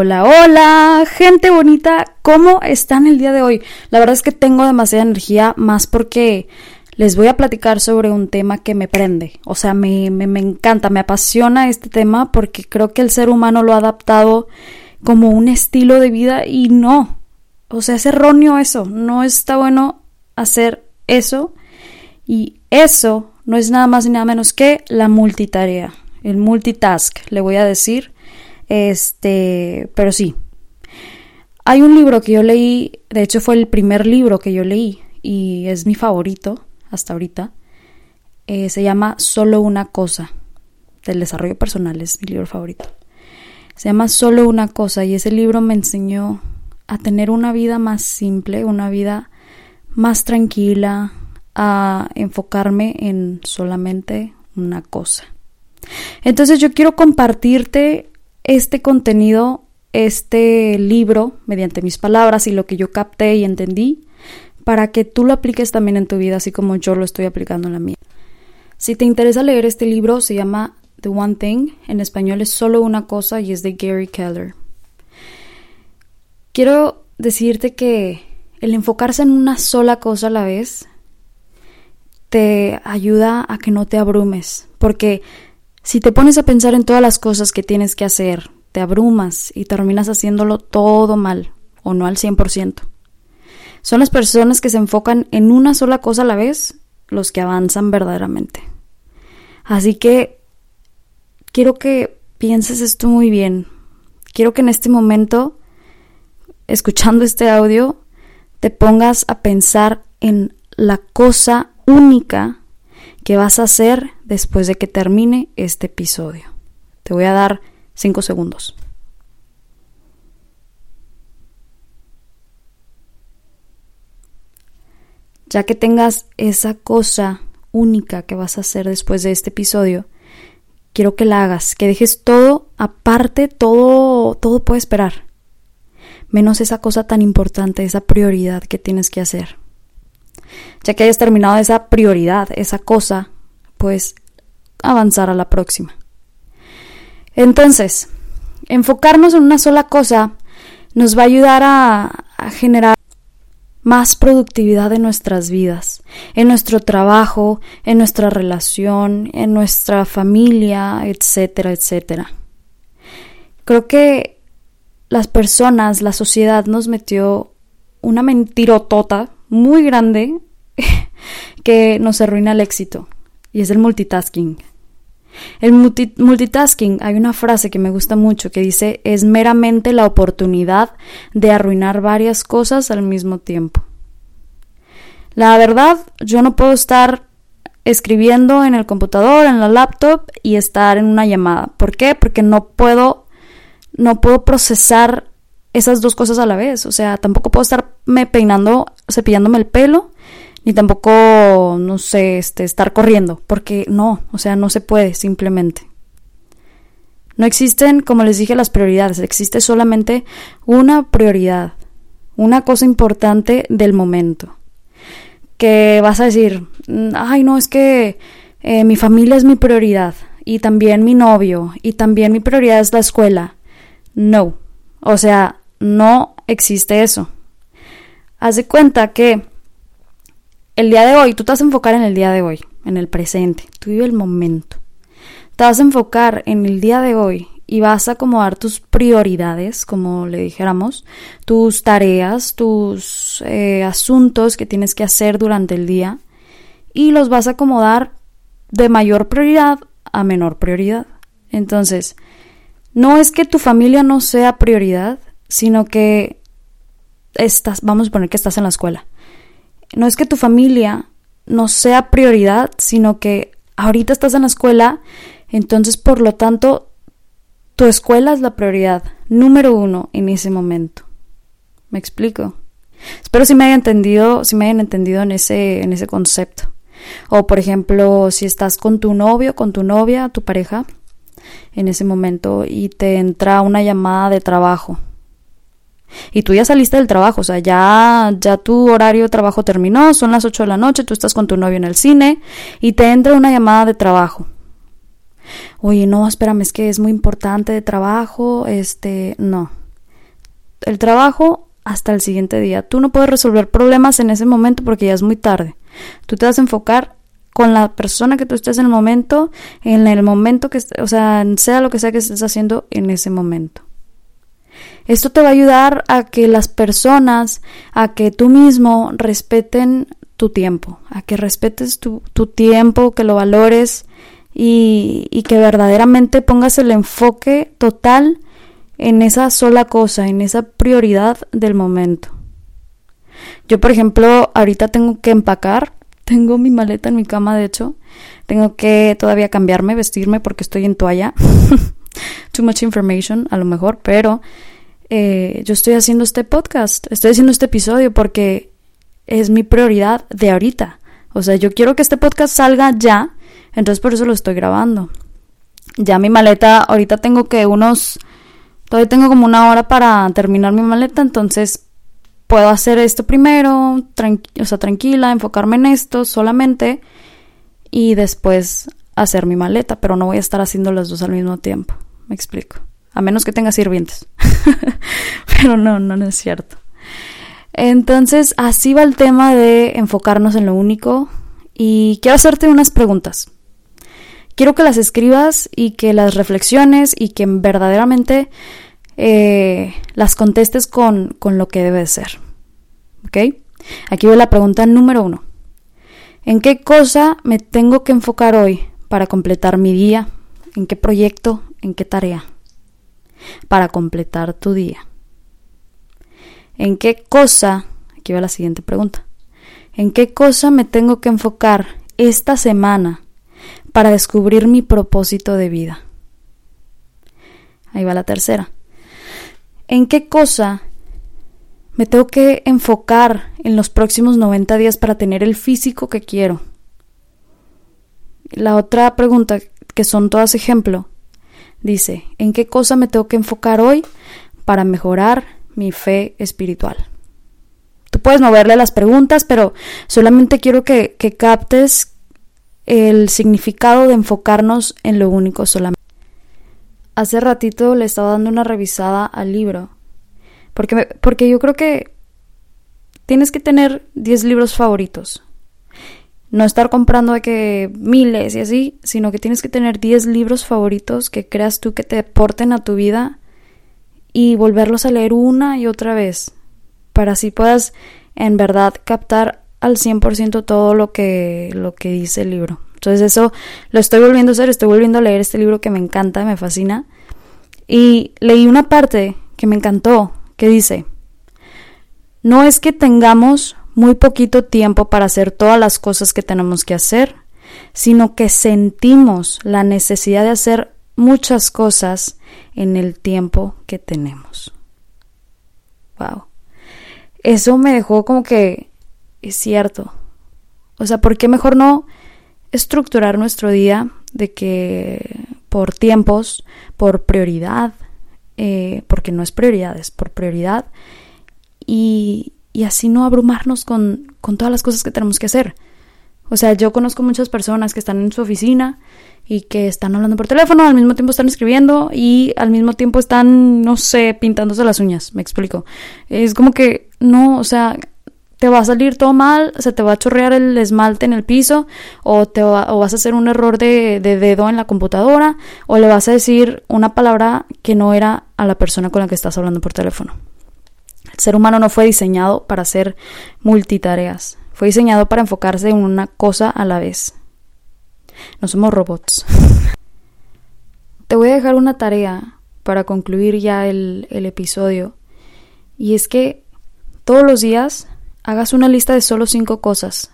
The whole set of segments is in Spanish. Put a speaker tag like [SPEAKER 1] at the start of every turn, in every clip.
[SPEAKER 1] Hola, hola, gente bonita, ¿cómo están el día de hoy? La verdad es que tengo demasiada energía, más porque les voy a platicar sobre un tema que me prende, o sea, me, me, me encanta, me apasiona este tema porque creo que el ser humano lo ha adaptado como un estilo de vida y no, o sea, es erróneo eso, no está bueno hacer eso. Y eso no es nada más ni nada menos que la multitarea, el multitask, le voy a decir este, pero sí. Hay un libro que yo leí, de hecho fue el primer libro que yo leí y es mi favorito hasta ahorita. Eh, se llama Solo una cosa, del desarrollo personal, es mi libro favorito. Se llama Solo una cosa y ese libro me enseñó a tener una vida más simple, una vida más tranquila, a enfocarme en solamente una cosa. Entonces yo quiero compartirte este contenido, este libro, mediante mis palabras y lo que yo capté y entendí, para que tú lo apliques también en tu vida, así como yo lo estoy aplicando en la mía. Si te interesa leer este libro, se llama The One Thing, en español es solo una cosa y es de Gary Keller. Quiero decirte que el enfocarse en una sola cosa a la vez te ayuda a que no te abrumes, porque si te pones a pensar en todas las cosas que tienes que hacer, te abrumas y terminas haciéndolo todo mal o no al 100%. Son las personas que se enfocan en una sola cosa a la vez los que avanzan verdaderamente. Así que quiero que pienses esto muy bien. Quiero que en este momento, escuchando este audio, te pongas a pensar en la cosa única que vas a hacer después de que termine este episodio. Te voy a dar cinco segundos. Ya que tengas esa cosa única que vas a hacer después de este episodio, quiero que la hagas, que dejes todo aparte, todo, todo puede esperar, menos esa cosa tan importante, esa prioridad que tienes que hacer. Ya que hayas terminado esa prioridad, esa cosa, pues avanzar a la próxima. Entonces, enfocarnos en una sola cosa nos va a ayudar a, generar más productividad en nuestras vidas, en nuestro trabajo, en nuestra relación, en nuestra familia, etcétera, etcétera. Creo que las personas, la sociedad nos metió una mentirotota muy grande que nos arruina el éxito y es el multitasking. El multitasking, hay una frase que me gusta mucho que dice es meramente la oportunidad de arruinar varias cosas al mismo tiempo. La verdad, yo no puedo estar escribiendo en el computador, en la laptop y estar en una llamada. ¿Por qué? Porque no puedo no puedo procesar esas dos cosas a la vez. O sea, tampoco puedo estarme peinando, cepillándome el pelo, ni tampoco, no sé, este, estar corriendo, porque no, o sea, no se puede simplemente. No existen, como les dije, las prioridades, existe solamente una prioridad, una cosa importante del momento. Que vas a decir, ay, no, es que eh, mi familia es mi prioridad, y también mi novio, y también mi prioridad es la escuela. No, o sea, no existe eso. Haz de cuenta que el día de hoy, tú te vas a enfocar en el día de hoy, en el presente, tú vive el momento. Te vas a enfocar en el día de hoy y vas a acomodar tus prioridades, como le dijéramos, tus tareas, tus eh, asuntos que tienes que hacer durante el día y los vas a acomodar de mayor prioridad a menor prioridad. Entonces, no es que tu familia no sea prioridad, sino que estás, vamos a poner que estás en la escuela. no es que tu familia no sea prioridad, sino que ahorita estás en la escuela, entonces por lo tanto tu escuela es la prioridad número uno en ese momento. ¿Me explico? Espero si me hayan entendido, si me hayan entendido en ese, en ese concepto. O por ejemplo, si estás con tu novio, con tu novia, tu pareja, en ese momento y te entra una llamada de trabajo. Y tú ya saliste del trabajo, o sea, ya, ya tu horario de trabajo terminó, son las 8 de la noche, tú estás con tu novio en el cine y te entra una llamada de trabajo. Oye, no, espérame, es que es muy importante de trabajo, este, no. El trabajo hasta el siguiente día. Tú no puedes resolver problemas en ese momento porque ya es muy tarde. Tú te vas a enfocar con la persona que tú estés en el momento, en el momento que, o sea, sea lo que sea que estés haciendo en ese momento. Esto te va a ayudar a que las personas, a que tú mismo respeten tu tiempo, a que respetes tu, tiempo, que lo valores y, y que verdaderamente pongas el enfoque total en esa sola cosa, en esa prioridad del momento. Yo, por ejemplo, ahorita tengo que empacar tengo mi maleta en mi cama, de hecho. Tengo que todavía cambiarme, vestirme porque estoy en toalla. Too much information, a lo mejor, pero eh, yo estoy haciendo este podcast, estoy haciendo este episodio porque es mi prioridad de ahorita. O sea, yo quiero que este podcast salga ya, entonces por eso lo estoy grabando. Ya mi maleta, ahorita tengo que unos, todavía tengo como una hora para terminar mi maleta, entonces puedo hacer esto primero, o sea, tranquila, enfocarme en esto solamente y después hacer mi maleta, pero no voy a estar haciendo las dos al mismo tiempo. Me explico. A menos que tenga sirvientes. pero no, no, no es cierto. Entonces, así va el tema de enfocarnos en lo único. Y quiero hacerte unas preguntas. Quiero que las escribas y que las reflexiones y que verdaderamente eh, las contestes con, con lo que debe ser. ¿Ok? Aquí va la pregunta número uno. ¿En qué cosa me tengo que enfocar hoy para completar mi día? ¿En qué proyecto? ¿En qué tarea? Para completar tu día. ¿En qué cosa? Aquí va la siguiente pregunta. ¿En qué cosa me tengo que enfocar esta semana para descubrir mi propósito de vida? Ahí va la tercera en qué cosa me tengo que enfocar en los próximos 90 días para tener el físico que quiero. La otra pregunta, que son todas ejemplo, dice, ¿en qué cosa me tengo que enfocar hoy para mejorar mi fe espiritual? Tú puedes moverle las preguntas, pero solamente quiero que, que captes el significado de enfocarnos en lo único solamente. Hace ratito le estaba dando una revisada al libro. Porque, porque yo creo que tienes que tener 10 libros favoritos. No estar comprando de que miles y así, sino que tienes que tener 10 libros favoritos que creas tú que te aporten a tu vida y volverlos a leer una y otra vez. Para así puedas en verdad captar al 100% todo lo que, lo que dice el libro. Entonces eso lo estoy volviendo a hacer, estoy volviendo a leer este libro que me encanta, me fascina. Y leí una parte que me encantó, que dice, no es que tengamos muy poquito tiempo para hacer todas las cosas que tenemos que hacer, sino que sentimos la necesidad de hacer muchas cosas en el tiempo que tenemos. Wow. Eso me dejó como que es cierto. O sea, ¿por qué mejor no estructurar nuestro día de que por tiempos, por prioridad, eh, porque no es prioridad, es por prioridad, y, y así no abrumarnos con, con todas las cosas que tenemos que hacer. O sea, yo conozco muchas personas que están en su oficina y que están hablando por teléfono, al mismo tiempo están escribiendo y al mismo tiempo están, no sé, pintándose las uñas, me explico. Es como que no, o sea, te va a salir todo mal, se te va a chorrear el esmalte en el piso, o, te o vas a hacer un error de, dedo en la computadora, o le vas a decir una palabra que no era a la persona con la que estás hablando por teléfono. El ser humano no fue diseñado para hacer multitareas, fue diseñado para enfocarse en una cosa a la vez. No somos robots. te voy a dejar una tarea para concluir ya el, el episodio, y es que todos los días hagas una lista de solo cinco cosas.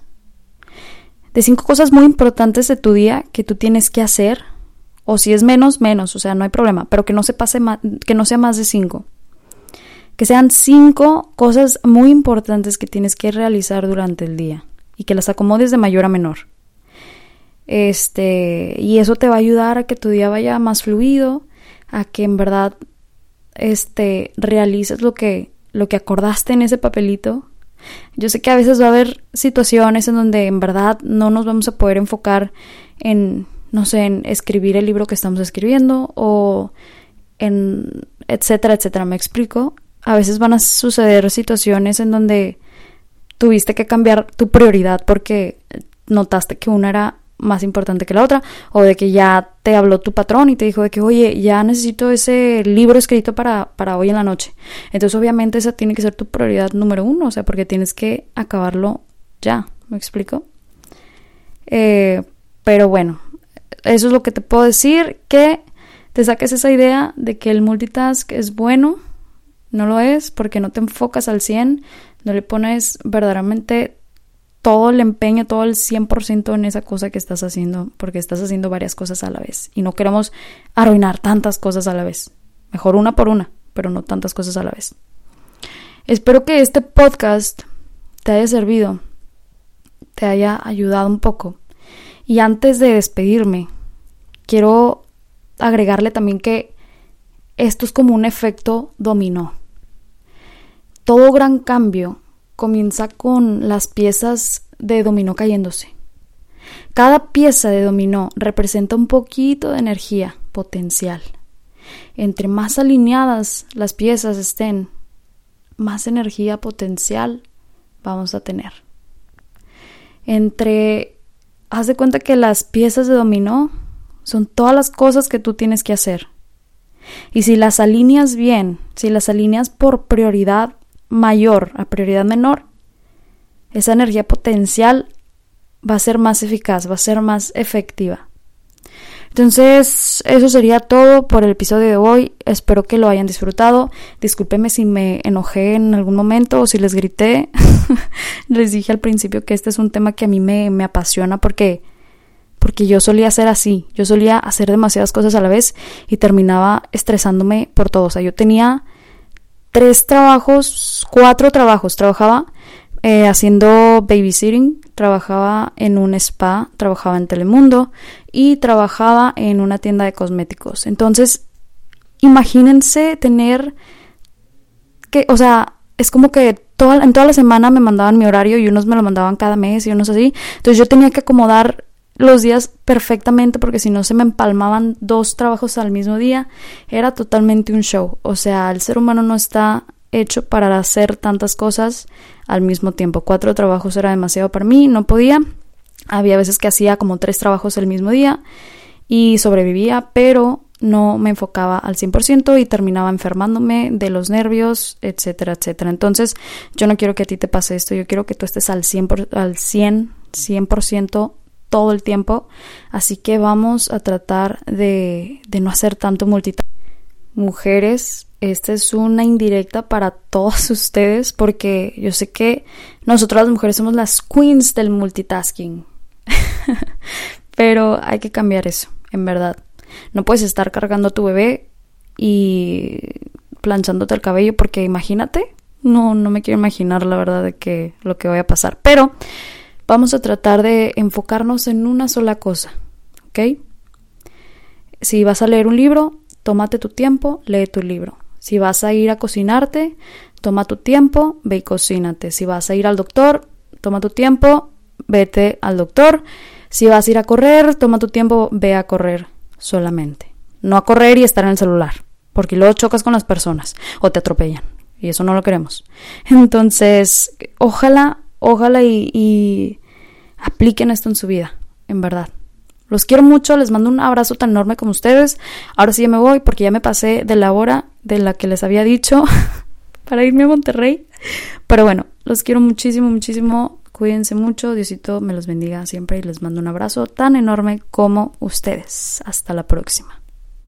[SPEAKER 1] De cinco cosas muy importantes de tu día que tú tienes que hacer. O si es menos, menos, o sea, no hay problema, pero que no se pase que no sea más de cinco. Que sean cinco cosas muy importantes que tienes que realizar durante el día y que las acomodes de mayor a menor. Este, y eso te va a ayudar a que tu día vaya más fluido, a que en verdad este realices lo que lo que acordaste en ese papelito. Yo sé que a veces va a haber situaciones en donde en verdad no nos vamos a poder enfocar en no sé, en escribir el libro que estamos escribiendo o en etcétera, etcétera, me explico. A veces van a suceder situaciones en donde tuviste que cambiar tu prioridad porque notaste que una era más importante que la otra, o de que ya te habló tu patrón y te dijo de que, oye, ya necesito ese libro escrito para, para hoy en la noche. Entonces, obviamente, esa tiene que ser tu prioridad número uno, o sea, porque tienes que acabarlo ya, ¿me explico? Eh, pero bueno, eso es lo que te puedo decir, que te saques esa idea de que el multitask es bueno, no lo es, porque no te enfocas al 100, no le pones verdaderamente todo el empeño, todo el 100% en esa cosa que estás haciendo, porque estás haciendo varias cosas a la vez. Y no queremos arruinar tantas cosas a la vez. Mejor una por una, pero no tantas cosas a la vez. Espero que este podcast te haya servido, te haya ayudado un poco. Y antes de despedirme, quiero agregarle también que esto es como un efecto dominó. Todo gran cambio comienza con las piezas de dominó cayéndose. Cada pieza de dominó representa un poquito de energía potencial. Entre más alineadas las piezas estén, más energía potencial vamos a tener. Entre, haz de cuenta que las piezas de dominó son todas las cosas que tú tienes que hacer. Y si las alineas bien, si las alineas por prioridad mayor a prioridad menor, esa energía potencial va a ser más eficaz, va a ser más efectiva. Entonces, eso sería todo por el episodio de hoy. Espero que lo hayan disfrutado. Discúlpeme si me enojé en algún momento o si les grité. les dije al principio que este es un tema que a mí me, me apasiona porque, porque yo solía ser así. Yo solía hacer demasiadas cosas a la vez y terminaba estresándome por todo. O sea, yo tenía tres trabajos, cuatro trabajos. Trabajaba eh, haciendo babysitting, trabajaba en un spa, trabajaba en Telemundo y trabajaba en una tienda de cosméticos. Entonces, imagínense tener que, o sea, es como que toda, en toda la semana me mandaban mi horario y unos me lo mandaban cada mes y unos así. Entonces yo tenía que acomodar los días perfectamente porque si no se me empalmaban dos trabajos al mismo día, era totalmente un show. O sea, el ser humano no está hecho para hacer tantas cosas al mismo tiempo. Cuatro trabajos era demasiado para mí, no podía. Había veces que hacía como tres trabajos el mismo día y sobrevivía, pero no me enfocaba al 100% y terminaba enfermándome de los nervios, etcétera, etcétera. Entonces, yo no quiero que a ti te pase esto, yo quiero que tú estés al 100, al 100, 100% todo el tiempo. Así que vamos a tratar de, de no hacer tanto multitasking. Mujeres, esta es una indirecta para todas ustedes porque yo sé que nosotras las mujeres somos las queens del multitasking. Pero hay que cambiar eso, en verdad. No puedes estar cargando a tu bebé y planchándote el cabello porque imagínate, no, no me quiero imaginar la verdad de que lo que vaya a pasar. Pero vamos a tratar de enfocarnos en una sola cosa, ¿ok? Si vas a leer un libro, tómate tu tiempo, lee tu libro. Si vas a ir a cocinarte, toma tu tiempo, ve y cocínate. Si vas a ir al doctor, toma tu tiempo, vete al doctor. Si vas a ir a correr, toma tu tiempo, ve a correr solamente. No a correr y estar en el celular, porque luego chocas con las personas o te atropellan. Y eso no lo queremos. Entonces, ojalá Ojalá y, apliquen esto en su vida, en verdad. Los quiero mucho, les mando un abrazo tan enorme como ustedes. Ahora sí ya me voy porque ya me pasé de la hora de la que les había dicho para irme a Monterrey. Pero bueno, los quiero muchísimo, muchísimo. Cuídense mucho, Diosito me los bendiga siempre y les mando un abrazo tan enorme como ustedes. Hasta la próxima.